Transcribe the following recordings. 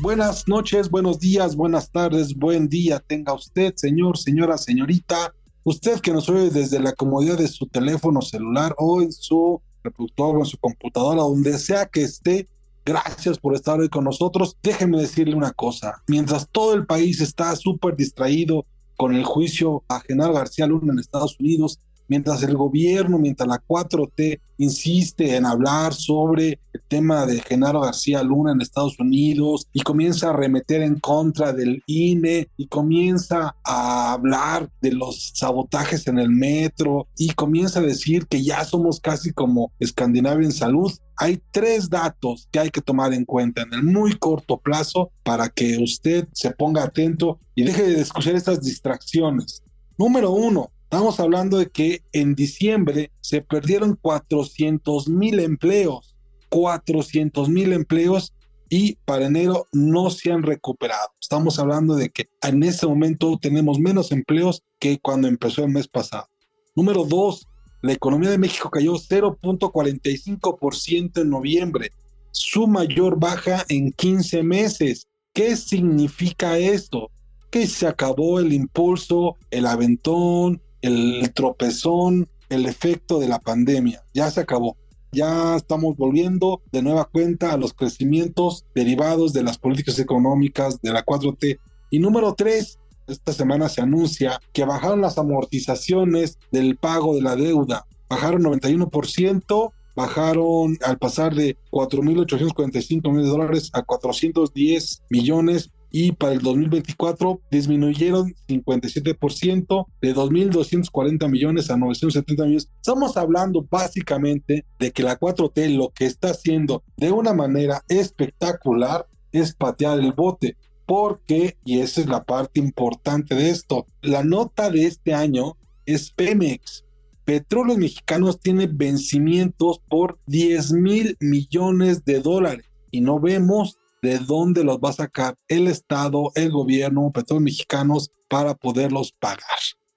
Buenas noches, buenos días, buenas tardes, buen día tenga usted, señor, señora, señorita. Usted que nos oye desde la comodidad de su teléfono celular o en su reproductor o en su computadora, donde sea que esté, gracias por estar hoy con nosotros. Déjeme decirle una cosa, mientras todo el país está súper distraído con el juicio a Genaro García Luna en Estados Unidos, mientras el gobierno, mientras la 4T insiste en hablar sobre el tema de Genaro García Luna en Estados Unidos y comienza a remeter en contra del INE y comienza a hablar de los sabotajes en el metro y comienza a decir que ya somos casi como Escandinavia en salud. Hay tres datos que hay que tomar en cuenta en el muy corto plazo para que usted se ponga atento y deje de escuchar estas distracciones. Número uno, Estamos hablando de que en diciembre se perdieron 400 mil empleos, 400 mil empleos y para enero no se han recuperado. Estamos hablando de que en este momento tenemos menos empleos que cuando empezó el mes pasado. Número dos, la economía de México cayó 0.45% en noviembre, su mayor baja en 15 meses. ¿Qué significa esto? Que se acabó el impulso, el aventón, el tropezón, el efecto de la pandemia. Ya se acabó. Ya estamos volviendo de nueva cuenta a los crecimientos derivados de las políticas económicas de la 4T. Y número tres, esta semana se anuncia que bajaron las amortizaciones del pago de la deuda. Bajaron 91%, bajaron al pasar de 4.845 millones de dólares a 410 millones y para el 2024 disminuyeron 57% de 2.240 millones a 970 millones. Estamos hablando básicamente de que la 4T lo que está haciendo de una manera espectacular es patear el bote. Porque, y esa es la parte importante de esto, la nota de este año es Pemex. Petróleos Mexicanos tiene vencimientos por 10 mil millones de dólares y no vemos de dónde los va a sacar el Estado, el gobierno, petróleos mexicanos para poderlos pagar.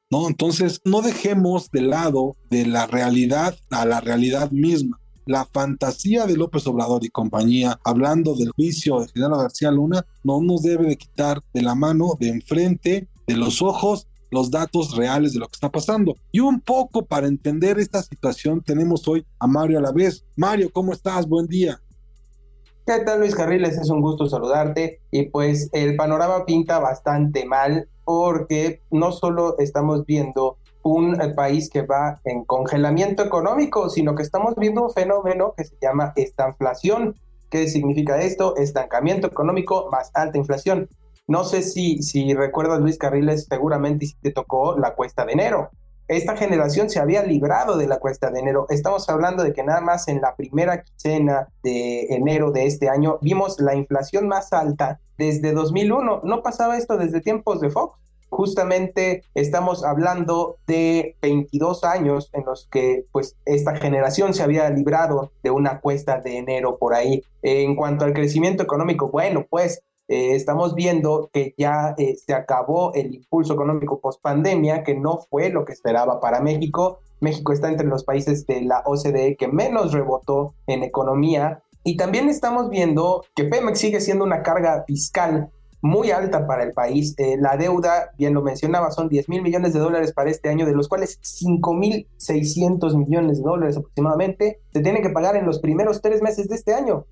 ¿no? Entonces, no dejemos de lado de la realidad a la realidad misma. La fantasía de López Obrador y compañía, hablando del juicio de General García Luna, no nos debe de quitar de la mano, de enfrente, de los ojos, los datos reales de lo que está pasando. Y un poco para entender esta situación tenemos hoy a Mario a la vez. Mario, ¿cómo estás? Buen día. ¿Qué tal Luis Carriles? Es un gusto saludarte y pues el panorama pinta bastante mal porque no solo estamos viendo un país que va en congelamiento económico, sino que estamos viendo un fenómeno que se llama estanflación. ¿Qué significa esto? Estancamiento económico más alta inflación. No sé si, si recuerdas, Luis Carriles, seguramente si te tocó la cuesta de enero esta generación se había librado de la cuesta de enero. Estamos hablando de que nada más en la primera quincena de enero de este año vimos la inflación más alta desde 2001. No pasaba esto desde tiempos de Fox. Justamente estamos hablando de 22 años en los que pues esta generación se había librado de una cuesta de enero por ahí. En cuanto al crecimiento económico, bueno, pues eh, estamos viendo que ya eh, se acabó el impulso económico post pandemia, que no fue lo que esperaba para México. México está entre los países de la OCDE que menos rebotó en economía. Y también estamos viendo que Pemex sigue siendo una carga fiscal muy alta para el país. Eh, la deuda, bien lo mencionaba, son 10 mil millones de dólares para este año, de los cuales 5 mil 600 millones de dólares aproximadamente se tienen que pagar en los primeros tres meses de este año.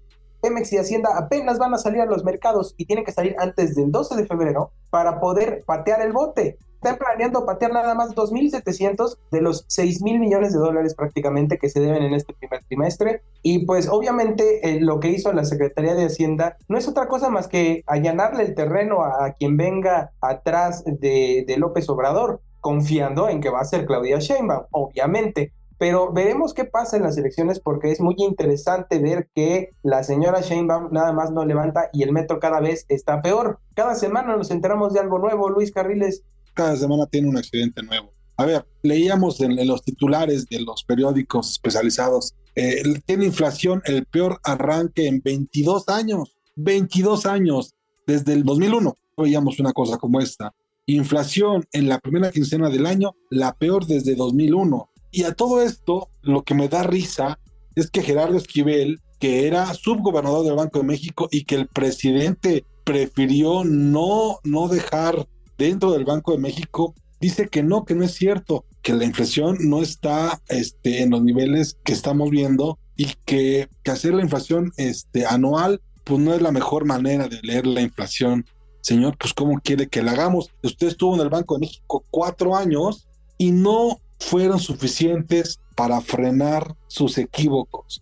Pemex y Hacienda apenas van a salir a los mercados y tienen que salir antes del 12 de febrero para poder patear el bote están planeando patear nada más 2.700 de los 6.000 millones de dólares prácticamente que se deben en este primer trimestre. Y pues obviamente eh, lo que hizo la Secretaría de Hacienda no es otra cosa más que allanarle el terreno a, quien venga atrás de, de López Obrador, confiando en que va a ser Claudia Sheinbaum, obviamente pero veremos qué pasa en las elecciones porque es muy interesante ver que la señora Sheinbaum nada más no levanta y el metro cada vez está peor. Cada semana nos enteramos de algo nuevo, Luis Carriles cada semana tiene un accidente nuevo. A ver, leíamos en, los titulares de los periódicos especializados, eh, tiene inflación el peor arranque en 22 años, 22 años, desde el 2001. Veíamos una cosa como esta. Inflación en la primera quincena del año, la peor desde 2001. Y a todo esto, lo que me da risa es que Gerardo Esquivel, que era subgobernador del Banco de México y que el presidente prefirió no, no dejar dentro del Banco de México dice que no, que no es cierto, que la inflación no está este, en los niveles que estamos viendo y que, que, hacer la inflación este, anual pues no es la mejor manera de leer la inflación. Señor, pues ¿cómo quiere que la hagamos? Usted estuvo en el Banco de México cuatro años y no fueron suficientes para frenar sus equívocos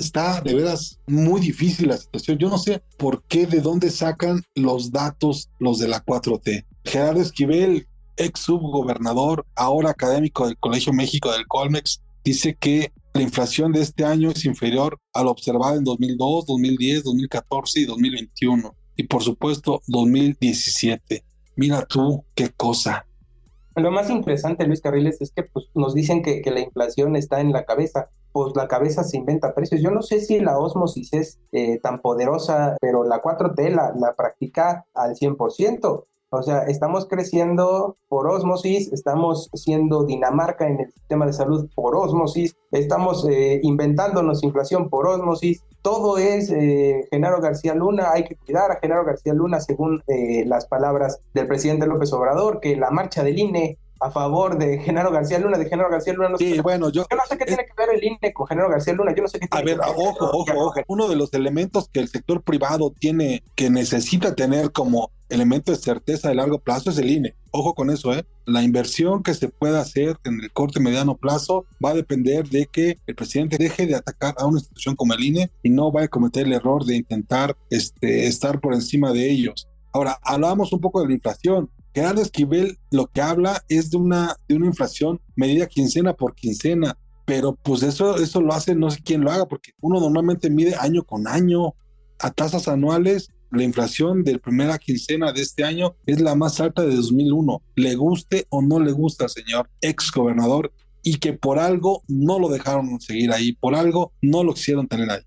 está de veras muy difícil la situación. Yo no sé por qué, de dónde sacan los datos los de la 4T. Gerardo Esquivel, ex subgobernador, ahora académico del Colegio México del Colmex, dice que la inflación de este año es inferior a lo observado en 2002, 2010, 2014 y 2021. Y por supuesto, 2017. Mira tú qué cosa. Lo más interesante, Luis Carriles, es que pues, nos dicen que, que la inflación está en la cabeza pues la cabeza se inventa precios. Yo no sé si la osmosis es eh, tan poderosa, pero la 4T la, la practica al 100%. O sea, estamos creciendo por osmosis, estamos siendo Dinamarca en el sistema de salud por osmosis, estamos eh, inventándonos inflación por osmosis. Todo es eh, Genaro García Luna, hay que cuidar a Genaro García Luna según las palabras del presidente López Obrador, que la marcha del INE a favor de Genaro García Luna, de Genaro García Luna. No sí, bueno, yo, yo no sé qué tiene que ver el INE con Genaro García Luna, yo no sé qué tiene A ver, ojo, ojo, ojo. Uno de los elementos que el sector privado tiene, que necesita tener como elemento de certeza de largo plazo es el INE. Ojo con eso, ¿eh? La inversión que se pueda hacer en el corte mediano plazo va a depender de que el presidente deje de atacar a una institución como el INE y no vaya a cometer el error de intentar este, estar por encima de ellos. Ahora, hablábamos un poco de la inflación. Gerardo Esquivel lo que habla es de una, de una inflación medida quincena por quincena, pero pues eso, eso lo hace no sé quién lo haga, porque uno normalmente mide año con año a tasas anuales. La inflación de primera quincena de este año es la más alta de 2001. Le guste o no le gusta, señor ex gobernador, y que por algo no lo dejaron seguir ahí, por algo no lo quisieron tener ahí.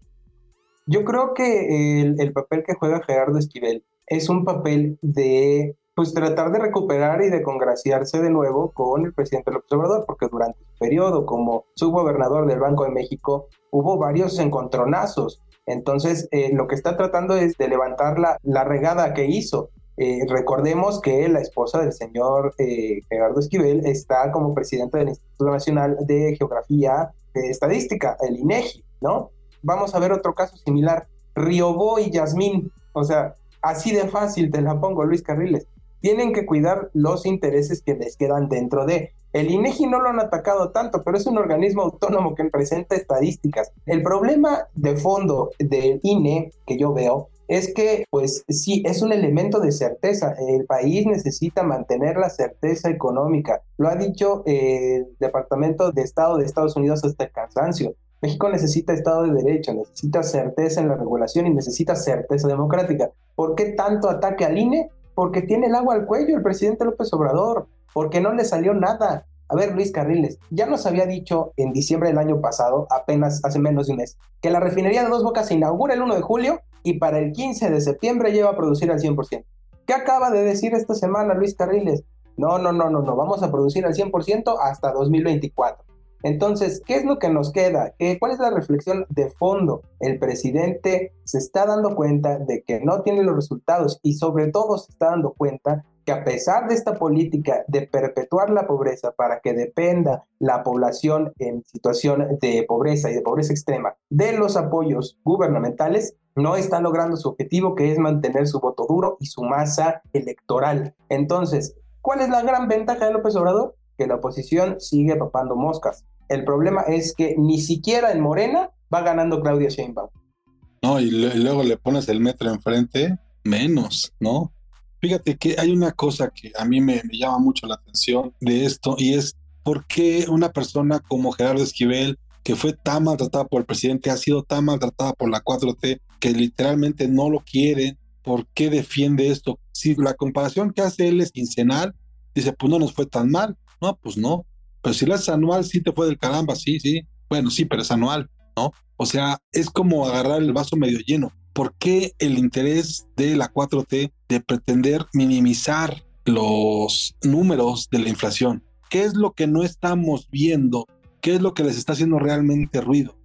Yo creo que el, el papel que juega Gerardo Esquivel es un papel de pues tratar de recuperar y de congraciarse de nuevo con el presidente López Obrador, porque durante su periodo como subgobernador del Banco de México hubo varios encontronazos. Entonces, eh, lo que está tratando es de levantar la, la regada que hizo. Eh, recordemos que la esposa del señor eh, Gerardo Esquivel está como presidente del Instituto Nacional de Geografía de Estadística, el INEGI, ¿no? Vamos a ver otro caso similar. Riobó y Yasmín, o sea, así de fácil te la pongo, Luis Carriles tienen que cuidar los intereses que les quedan dentro de. El INEGI no lo han atacado tanto, pero es un organismo autónomo que presenta estadísticas. El problema de fondo del INE que yo veo es que, pues sí, es un elemento de certeza. El país necesita mantener la certeza económica. Lo ha dicho el Departamento de Estado de Estados Unidos hasta el cansancio. México necesita Estado de Derecho, necesita certeza en la regulación y necesita certeza democrática. ¿Por qué tanto ataque al INE? Porque tiene el agua al cuello el presidente López Obrador, porque no le salió nada. A ver, Luis Carriles, ya nos había dicho en diciembre del año pasado, apenas hace menos de un mes, que la refinería de Dos Bocas se inaugura el 1 de julio y para el 15 de septiembre lleva a producir al 100%. ¿Qué acaba de decir esta semana Luis Carriles? No, no, no, no, no, vamos a producir al 100% hasta 2024. Entonces, ¿qué es lo que nos queda? ¿Cuál es la reflexión de fondo? El presidente se está dando cuenta de que no tiene los resultados y sobre todo se está dando cuenta que a pesar de esta política de perpetuar la pobreza para que dependa la población en situación de pobreza y de pobreza extrema de los apoyos gubernamentales, no está logrando su objetivo, que es mantener su voto duro y su masa electoral. Entonces, ¿cuál es la gran ventaja de López Obrador? Que la oposición sigue papando moscas. El problema es que ni siquiera en Morena va ganando Claudia Sheinbaum. No, y, luego le pones el metro enfrente, menos, ¿no? Fíjate que hay una cosa que a mí me, llama mucho la atención de esto y es por qué una persona como Gerardo Esquivel, que fue tan maltratada por el presidente, ha sido tan maltratada por la 4T, que literalmente no lo quieren, ¿por qué defiende esto? Si la comparación que hace él es quincenal, dice, pues no nos fue tan mal. No, pues no. Pero si lo haces anual, sí te fue del caramba, sí, sí. Bueno, sí, pero es anual, ¿no? O sea, es como agarrar el vaso medio lleno. ¿Por qué el interés de la 4T de pretender minimizar los números de la inflación? ¿Qué es lo que no estamos viendo? ¿Qué es lo que les está haciendo realmente ruido?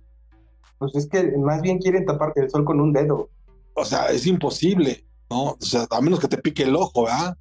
Pues es que más bien quieren taparte el sol con un dedo. O sea, es imposible, ¿no? O sea, a menos que te pique el ojo, ¿verdad?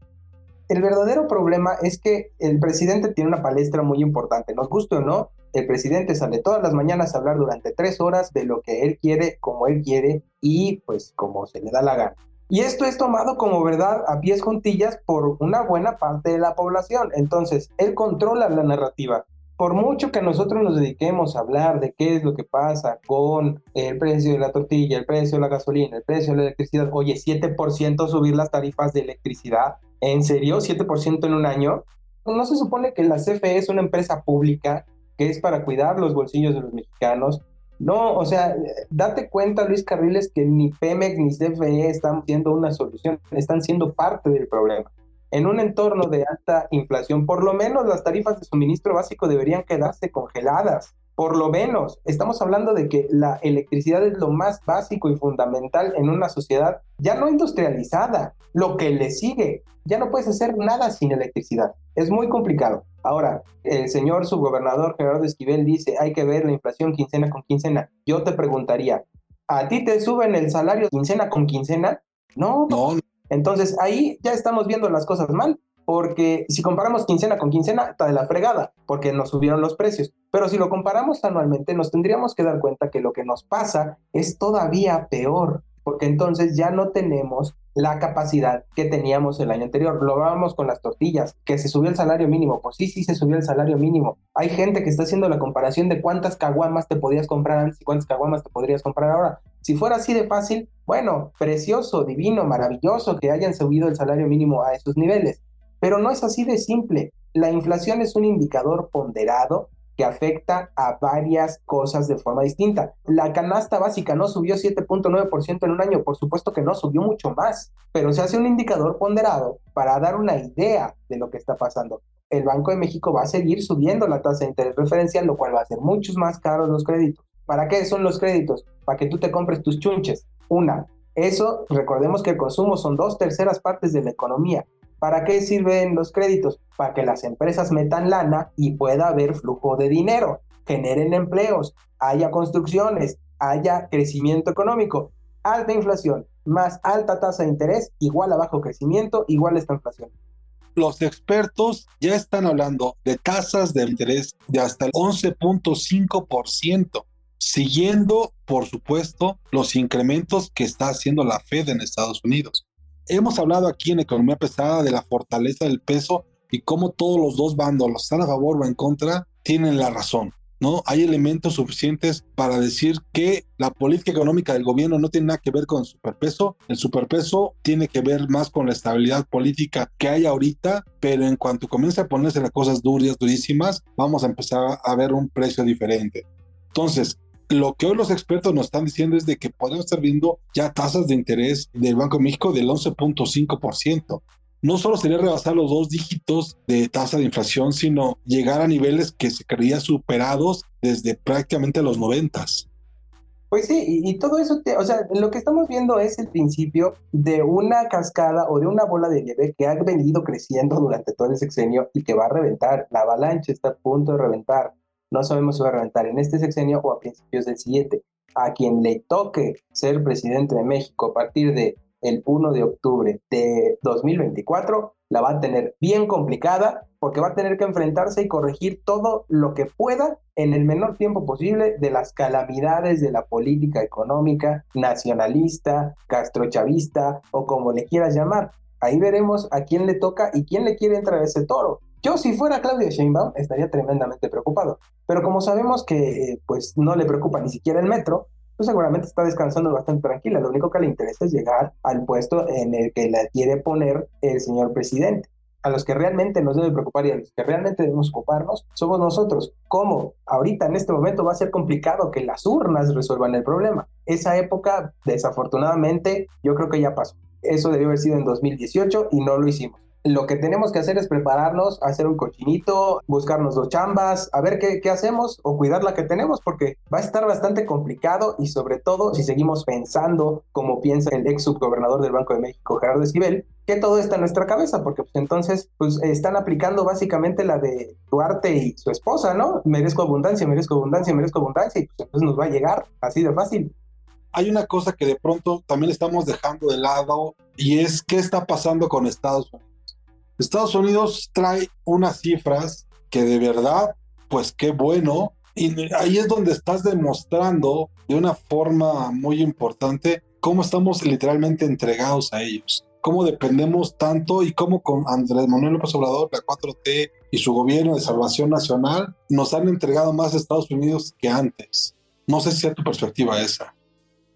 El verdadero problema es que el presidente tiene una palestra muy importante. Nos guste o no, el presidente sale todas las mañanas a hablar durante tres horas de lo que él quiere, como él quiere y pues como se le da la gana. Y esto es tomado como verdad a pies juntillas por una buena parte de la población. Entonces, él controla la narrativa. Por mucho que nosotros nos dediquemos a hablar de qué es lo que pasa con el precio de la tortilla, el precio de la gasolina, el precio de la electricidad, oye, 7% subir las tarifas de electricidad, ¿En serio? ¿7% en un año? ¿No se supone que la CFE es una empresa pública que es para cuidar los bolsillos de los mexicanos? No, o sea, date cuenta, Luis Carriles, que ni Pemex ni CFE están siendo una solución, están siendo parte del problema. En un entorno de alta inflación, por lo menos las tarifas de suministro básico deberían quedarse congeladas. Por lo menos, estamos hablando de que la electricidad es lo más básico y fundamental en una sociedad ya no industrializada. Lo que le sigue, ya no puedes hacer nada sin electricidad. Es muy complicado. Ahora, el señor subgobernador Gerardo Esquivel dice, hay que ver la inflación quincena con quincena. Yo te preguntaría, ¿a ti te suben el salario quincena con quincena? No. No. Entonces ahí ya estamos viendo las cosas mal porque si comparamos quincena con quincena, está de la fregada, porque nos subieron los precios. Pero si lo comparamos anualmente, nos tendríamos que dar cuenta que lo que nos pasa es todavía peor, porque entonces ya no tenemos la capacidad que teníamos el año anterior. Lo vamos con las tortillas, que se subió el salario mínimo. Pues sí, sí se subió el salario mínimo. Hay gente que está haciendo la comparación de cuántas caguamas te podías comprar antes y cuántas caguamas te podrías comprar ahora. Si fuera así de fácil, bueno, precioso, divino, maravilloso que hayan subido el salario mínimo a esos niveles. Pero no es así de simple. La inflación es un indicador ponderado que afecta a varias cosas de forma distinta. La canasta básica no subió 7.9% en un año, por supuesto que no, subió mucho más, pero se hace un indicador ponderado para dar una idea de lo que está pasando. El Banco de México va a seguir subiendo la tasa de interés referencial, lo cual va a hacer muchos más caros los créditos. ¿Para qué son los créditos? Para que tú te compres tus chunches. Una, eso, recordemos que el consumo son dos terceras partes de la economía. ¿Para qué sirven los créditos? Para que las empresas metan lana y pueda haber flujo de dinero, generen empleos, haya construcciones, haya crecimiento económico. Alta inflación más alta tasa de interés igual a bajo crecimiento igual a esta inflación. Los expertos ya están hablando de tasas de interés de hasta el 11.5%, siguiendo, por supuesto, los incrementos que está haciendo la Fed en Estados Unidos. Hemos hablado aquí en Economía Pesada de la fortaleza del peso y cómo todos los dos bandos, los están a favor o en contra, tienen la razón. ¿no? Hay elementos suficientes para decir que la política económica del gobierno no tiene nada que ver con el superpeso. El superpeso tiene que ver más con la estabilidad política que hay ahorita, pero en cuanto comience a ponerse las cosas duras, durísimas, vamos a empezar a ver un precio diferente. Entonces, lo que hoy los expertos nos están diciendo es de que podemos estar viendo ya tasas de interés del Banco de México del 11.5%. No solo sería rebasar los dos dígitos de tasa de inflación, sino llegar a niveles que se creían superados desde prácticamente los noventas. Pues sí, y, todo eso, o sea, lo que estamos viendo es el principio de una cascada o de una bola de nieve que ha venido creciendo durante todo el sexenio y que va a reventar. La avalancha está a punto de reventar. No sabemos si va a reventar en este sexenio o a principios del siguiente. A quien le toque ser presidente de México a partir de el 1 de octubre de 2024, la va a tener bien complicada porque va a tener que enfrentarse y corregir todo lo que pueda en el menor tiempo posible de las calamidades de la política económica nacionalista, castrochavista o como le quieras llamar. Ahí veremos a quién le toca y quién le quiere entrar a ese toro. Yo si fuera Claudia Sheinbaum estaría tremendamente preocupado, pero como sabemos que pues no le preocupa ni siquiera el metro, pues seguramente está descansando bastante tranquila. Lo único que le interesa es llegar al puesto en el que la quiere poner el señor presidente. A los que realmente nos debe preocupar y a los que realmente debemos ocuparnos somos nosotros. ¿Cómo? Ahorita en este momento va a ser complicado que las urnas resuelvan el problema. Esa época, desafortunadamente, yo creo que ya pasó. Eso debió haber sido en 2018 y no lo hicimos lo que tenemos que hacer es prepararnos, hacer un cochinito, buscarnos dos chambas, a ver qué, hacemos o cuidar la que tenemos, porque va a estar bastante complicado y sobre todo si seguimos pensando como piensa el ex subgobernador del Banco de México, Gerardo Esquivel, que todo está en nuestra cabeza, porque pues, entonces pues, están aplicando básicamente la de Duarte y su esposa, ¿no? Merezco abundancia, merezco abundancia, merezco abundancia, y pues entonces nos va a llegar así de fácil hay una cosa que de pronto también estamos dejando de lado y es qué está pasando con Estados Unidos. Estados Unidos trae unas cifras que de verdad, pues qué bueno. Y ahí es donde estás demostrando de una forma muy importante cómo estamos literalmente entregados a ellos, cómo dependemos tanto y cómo con Andrés Manuel López Obrador, la 4T y su gobierno de salvación nacional nos han entregado más a Estados Unidos que antes. No sé si es tu perspectiva esa.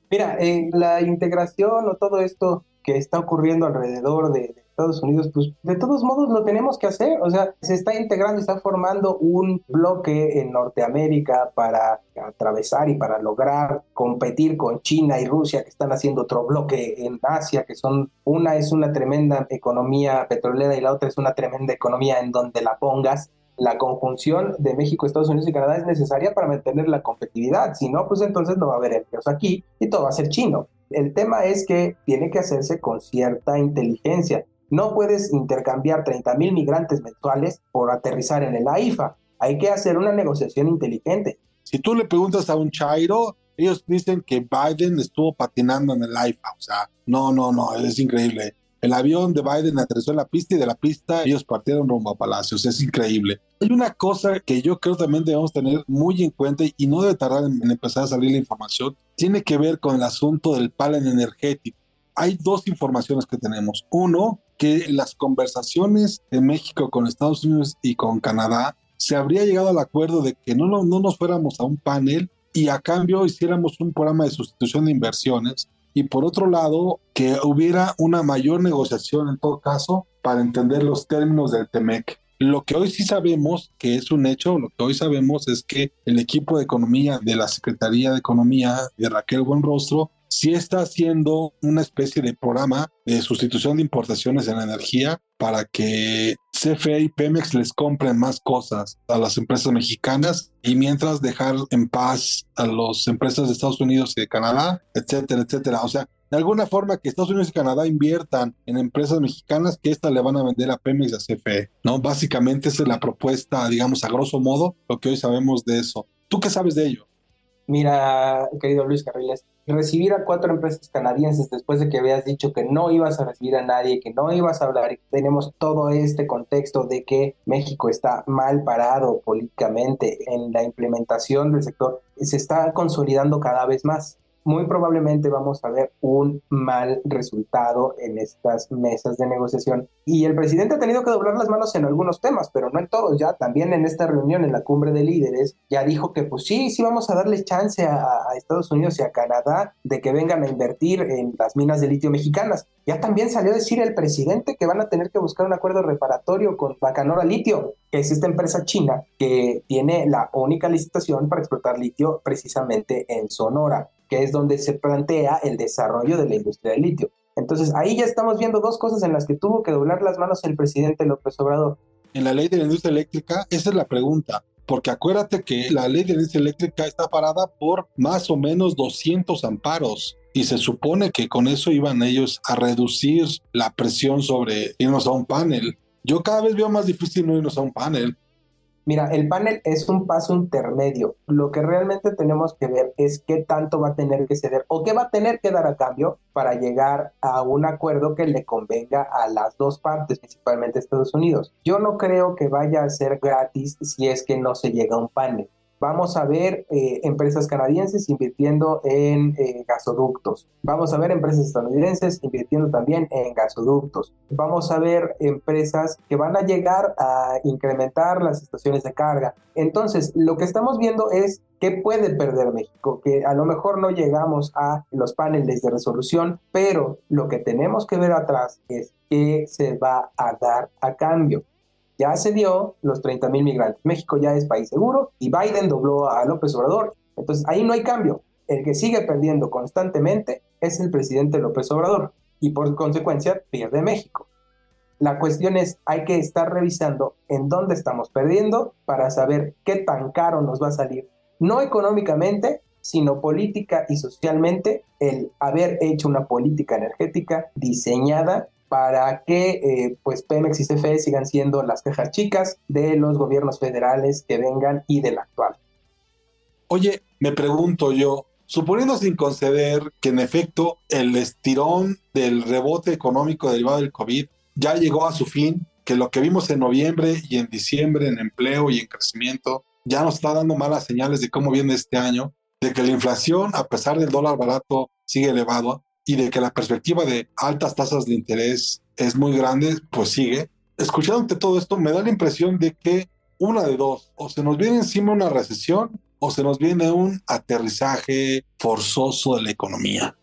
Mira, eh, la integración o todo esto que está ocurriendo alrededor de, Estados Unidos, pues de todos modos lo tenemos que hacer. O sea, se está integrando, está formando un bloque en Norteamérica para atravesar y para lograr competir con China y Rusia, que están haciendo otro bloque en Asia, que son, una es una tremenda economía petrolera y la otra es una tremenda economía en donde la pongas la conjunción de México, Estados Unidos y Canadá es necesaria para mantener la competitividad. Si no, pues entonces no va a haber empleos aquí y todo va a ser chino. El tema es que tiene que hacerse con cierta inteligencia. No puedes intercambiar 30 mil migrantes mensuales por aterrizar en el AIFA. Hay que hacer una negociación inteligente. Si tú le preguntas a un Chairo, ellos dicen que Biden estuvo patinando en el AIFA. O sea, no, no, no, es increíble. El avión de Biden aterrizó en la pista y de la pista ellos partieron rumbo a Palacios. Es increíble. Hay una cosa que yo creo también debemos tener muy en cuenta y no debe tardar en, empezar a salir la información. Tiene que ver con el asunto del panel energético. Hay dos informaciones que tenemos. Uno, que las conversaciones de México con Estados Unidos y con Canadá se habría llegado al acuerdo de que no, no, no nos fuéramos a un panel y a cambio hiciéramos un programa de sustitución de inversiones y por otro lado que hubiera una mayor negociación en todo caso para entender los términos del TEMEC. Lo que hoy sí sabemos, que es un hecho, lo que hoy sabemos es que el equipo de economía de la Secretaría de Economía de Raquel Buenrostro sí está haciendo una especie de programa de sustitución de importaciones en energía para que CFE y Pemex les compren más cosas a las empresas mexicanas y mientras dejar en paz a las empresas de Estados Unidos y de Canadá, etcétera, etcétera. O sea, de alguna forma que Estados Unidos y Canadá inviertan en empresas mexicanas que éstas le van a vender a Pemex y a CFE, ¿no? Básicamente esa es la propuesta, digamos, a grosso modo, lo que hoy sabemos de eso. ¿Tú qué sabes de ello? Mira, querido Luis Carriles, recibir a cuatro empresas canadienses después de que habías dicho que no ibas a recibir a nadie, que no ibas a hablar, tenemos todo este contexto de que México está mal parado políticamente en la implementación del sector, se está consolidando cada vez más muy probablemente vamos a ver un mal resultado en estas mesas de negociación. Y el presidente ha tenido que doblar las manos en algunos temas, pero no en todos. Ya también en esta reunión, en la cumbre de líderes, ya dijo que pues sí, sí vamos a darle chance a, Estados Unidos y a Canadá de que vengan a invertir en las minas de litio mexicanas. Ya también salió a decir el presidente que van a tener que buscar un acuerdo reparatorio con Bacanora Litio, que es esta empresa china que tiene la única licitación para explotar litio precisamente en Sonora que es donde se plantea el desarrollo de la industria del litio. Entonces ahí ya estamos viendo dos cosas en las que tuvo que doblar las manos el presidente López Obrador. En la ley de la industria eléctrica, esa es la pregunta, porque acuérdate que la ley de la industria eléctrica está parada por más o menos 200 amparos y se supone que con eso iban ellos a reducir la presión sobre irnos a un panel. Yo cada vez veo más difícil no irnos a un panel Mira, el panel es un paso intermedio. Lo que realmente tenemos que ver es qué tanto va a tener que ceder o qué va a tener que dar a cambio para llegar a un acuerdo que le convenga a las dos partes, principalmente Estados Unidos. Yo no creo que vaya a ser gratis si es que no se llega a un panel vamos a ver eh, empresas canadienses invirtiendo en eh, gasoductos, vamos a ver empresas estadounidenses invirtiendo también en gasoductos, vamos a ver empresas que van a llegar a incrementar las estaciones de carga. Entonces, lo que estamos viendo es qué puede perder México, que a lo mejor no llegamos a los paneles de resolución, pero lo que tenemos que ver atrás es qué se va a dar a cambio ya se dio los 30 mil migrantes. México ya es país seguro y Biden dobló a López Obrador. Entonces ahí no hay cambio. El que sigue perdiendo constantemente es el presidente López Obrador y por consecuencia pierde México. La cuestión es, hay que estar revisando en dónde estamos perdiendo para saber qué tan caro nos va a salir, no económicamente, sino política y socialmente, el haber hecho una política energética diseñada para que eh, pues Pemex y CFE sigan siendo las quejas chicas de los gobiernos federales que vengan y del actual. Oye, me pregunto yo, suponiendo sin conceder que en efecto el estirón del rebote económico derivado del COVID ya llegó a su fin, que lo que vimos en noviembre y en diciembre en empleo y en crecimiento ya nos está dando malas señales de cómo viene este año, de que la inflación, a pesar del dólar barato, sigue elevado, y de que la perspectiva de altas tasas de interés es muy grande, pues sigue. Escuchándote todo esto, me da la impresión de que una de dos, o se nos viene encima una recesión o se nos viene un aterrizaje forzoso de la economía.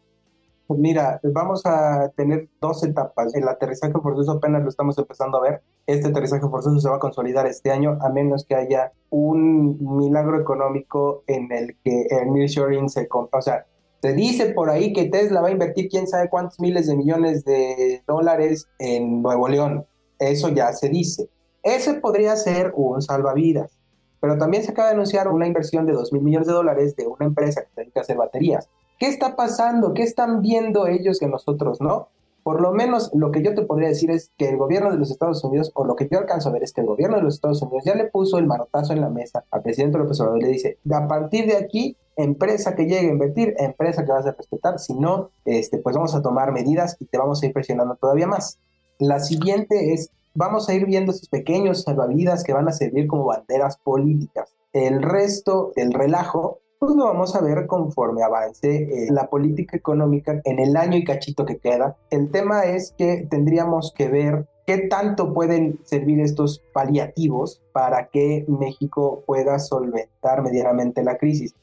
Pues mira, vamos a tener dos etapas. El aterrizaje forzoso apenas lo estamos empezando a ver. Este aterrizaje forzoso se va a consolidar este año, a menos que haya un milagro económico en el que el nearshoring se... O sea, se dice por ahí que Tesla va a invertir quién sabe cuántos miles de millones de dólares en Nuevo León. Eso ya se dice. Ese podría ser un salvavidas. Pero también se acaba de anunciar una inversión de 2 mil millones de dólares de una empresa que se dedica a hacer baterías. ¿Qué está pasando? ¿Qué están viendo ellos que nosotros no? Por lo menos lo que yo te podría decir es que el gobierno de los Estados Unidos, o lo que yo alcanzo a ver es que el gobierno de los Estados Unidos ya le puso el manotazo en la mesa al presidente López Obrador y le dice, a partir de aquí empresa que llegue a invertir, empresa que vas a respetar, si no, este, pues vamos a tomar medidas y te vamos a ir presionando todavía más. La siguiente es, vamos a ir viendo esos pequeños salvavidas que van a servir como banderas políticas. El resto del relajo, pues lo vamos a ver conforme avance eh, la política económica en el año y cachito que queda. El tema es que tendríamos que ver qué tanto pueden servir estos paliativos para que México pueda solventar medianamente la crisis.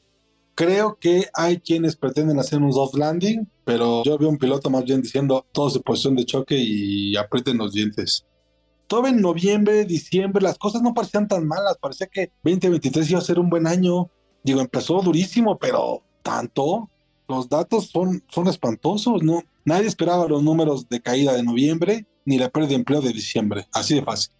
Creo que hay quienes pretenden hacer un soft landing, pero yo veo un piloto más bien diciendo todos en posición de choque y aprieten los dientes. Todo en noviembre, diciembre, las cosas no parecían tan malas. Parecía que 2023 iba a ser un buen año. Digo, empezó durísimo, pero tanto. Los datos son, son espantosos, ¿no? Nadie esperaba los números de caída de noviembre ni la pérdida de empleo de diciembre. Así de fácil.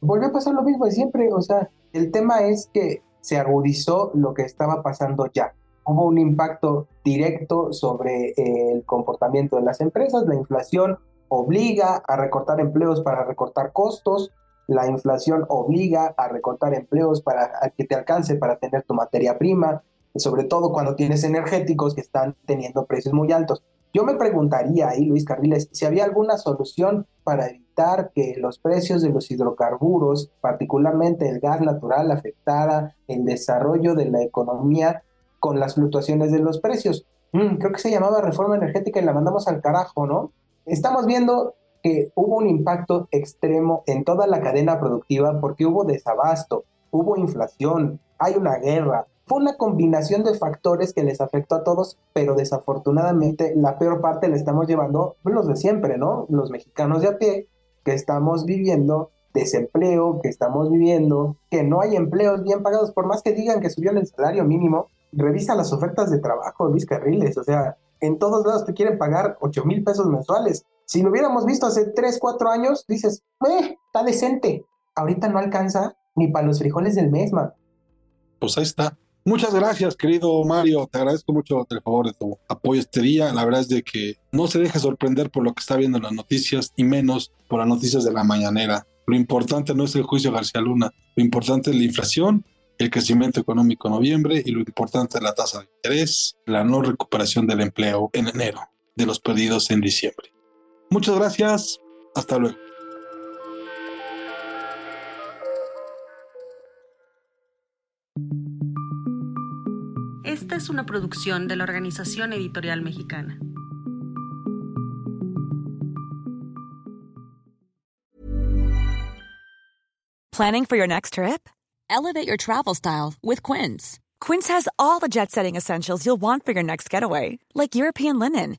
Volvió a pasar lo mismo de siempre. O sea, el tema es que se agudizó lo que estaba pasando ya. Hubo un impacto directo sobre eh, el comportamiento de las empresas, la inflación obliga a recortar empleos para recortar costos, la inflación obliga a recortar empleos para que te alcance para tener tu materia prima, sobre todo cuando tienes energéticos que están teniendo precios muy altos. Yo me preguntaría ahí, Luis Carriles, si había alguna solución para evitar que los precios de los hidrocarburos, particularmente el gas natural, afectara el desarrollo de la economía con las fluctuaciones de los precios. Mm, creo que se llamaba reforma energética y la mandamos al carajo, ¿no? Estamos viendo que hubo un impacto extremo en toda la cadena productiva porque hubo desabasto, hubo inflación, hay una guerra, fue una combinación de factores que les afectó a todos, pero desafortunadamente la peor parte la estamos llevando los de siempre, ¿no? Los mexicanos de a pie, que estamos viviendo desempleo, que estamos viviendo, que no hay empleos bien pagados, por más que digan que subió el salario mínimo, revisa las ofertas de trabajo, Luis Carriles, o sea, en todos lados te quieren pagar 8 mil pesos mensuales. Si lo hubiéramos visto hace 3, 4 años, dices, eh, está decente. Ahorita no alcanza ni para los frijoles del mes, man. Pues ahí está. Muchas gracias, querido Mario. Te agradezco mucho el favor de tu apoyo este día. La verdad es de que no se deje sorprender por lo que está viendo en las noticias y menos por las noticias de la mañanera. Lo importante no es el juicio García Luna, lo importante es la inflación, el crecimiento económico en noviembre y lo importante es la tasa de interés, la no recuperación del empleo en enero, de los perdidos en diciembre. Muchas gracias, hasta luego. Esta es una producción de la Organización Editorial Mexicana. Planning for your next trip? Elevate your travel style with Quince. Quince has all the jet setting essentials you'll want for your next getaway, like European linen,